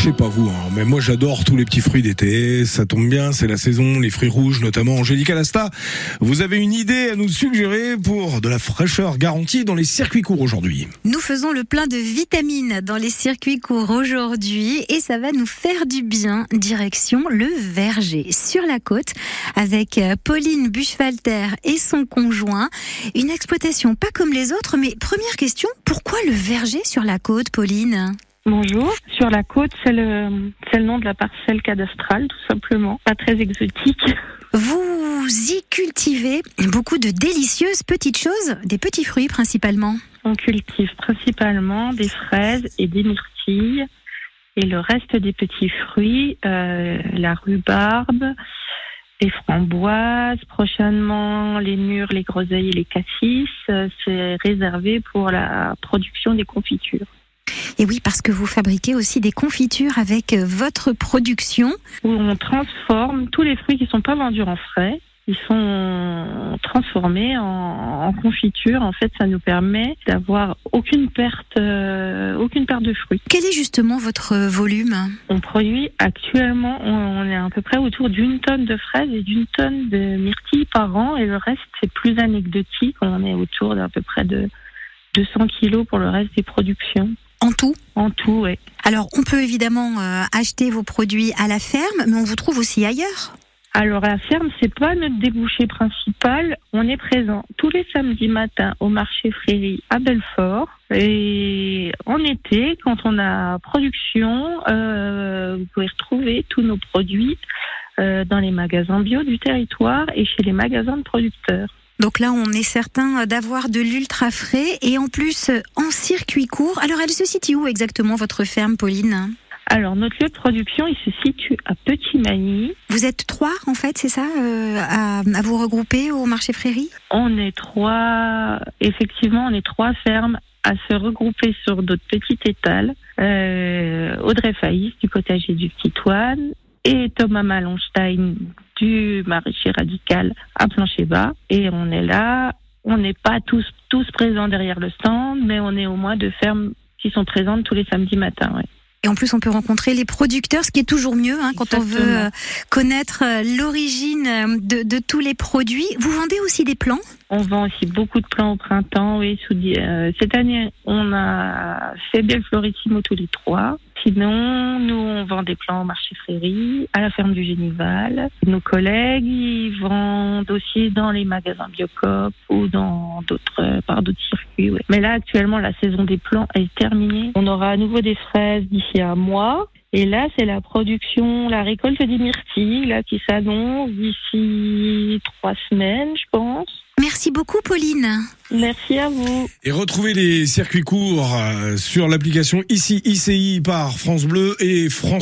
je sais pas vous, hein, mais moi j'adore tous les petits fruits d'été. Ça tombe bien, c'est la saison, les fruits rouges notamment. Angélique Alasta, vous avez une idée à nous suggérer pour de la fraîcheur garantie dans les circuits courts aujourd'hui? Nous faisons le plein de vitamines dans les circuits courts aujourd'hui et ça va nous faire du bien. Direction le verger sur la côte avec euh, Pauline Buchwalter et son conjoint. Une exploitation pas comme les autres, mais première question, pourquoi le verger sur la côte, Pauline? Bonjour. Sur la côte, c'est le, c'est le nom de la parcelle cadastrale, tout simplement. Pas très exotique. Vous y cultivez beaucoup de délicieuses petites choses, des petits fruits principalement. On cultive principalement des fraises et des myrtilles. Et le reste des petits fruits, euh, la rhubarbe, les framboises, prochainement les mûres, les groseilles et les cassis, euh, c'est réservé pour la production des confitures. Et oui, parce que vous fabriquez aussi des confitures avec euh, votre production. Où on transforme tous les fruits qui sont pas vendus en frais. Ils sont transformés en, en confiture. En fait, ça nous permet d'avoir aucune perte, euh, aucune perte de fruits. Quel est justement votre volume? On produit actuellement, on, on est à peu près autour d'une tonne de fraises et d'une tonne de myrtilles par an. Et le reste, c'est plus anecdotique. On est autour d'à peu près de 200 kilos pour le reste des productions. En tout En tout, oui. Alors, on peut évidemment euh, acheter vos produits à la ferme, mais on vous trouve aussi ailleurs. Alors, à la ferme, c'est pas notre débouché principal. On est présent tous les samedis matins au marché Fréry à Belfort. Et en été, quand on a production, euh, vous pouvez retrouver tous nos produits euh, dans les magasins bio du territoire et chez les magasins de producteurs. Donc là, on est certain d'avoir de l'ultra frais et en plus euh, en circuit court. Alors, elle se situe où exactement votre ferme, Pauline? Alors, notre lieu de production, il se situe à Petit-Magny. Vous êtes trois, en fait, c'est ça, euh, à, à vous regrouper au marché Fréry On est trois, effectivement, on est trois fermes à se regrouper sur d'autres petites étals. Euh, Audrey Faïs du potager du Petit Toine et Thomas Malonstein du maraîcher radical à Plancher-Bas. Et on est là, on n'est pas tous, tous présents derrière le stand, mais on est au moins deux fermes qui sont présentes tous les samedis matins. Ouais. Et en plus, on peut rencontrer les producteurs, ce qui est toujours mieux hein, quand on veut euh, connaître euh, l'origine euh, de, de tous les produits. Vous vendez aussi des plants? On vend aussi beaucoup de plants au printemps. Oui, sous, euh, cette année, on a fait Belle Florissimo tous les trois. Sinon, nous, on vend des plants au marché Fréry, à la ferme du Génival. Nos collègues, ils vendent aussi dans les magasins Biocop ou dans d'autres, euh, par d'autres circuits. Mais là, actuellement, la saison des plants est terminée. On aura à nouveau des fraises d'ici un mois. Et là, c'est la production, la récolte des myrtilles, là, qui s'annonce d'ici trois semaines, je pense. Merci beaucoup, Pauline. Merci à vous. Et retrouvez les circuits courts euh, sur l'application ici ICI par France Bleu et France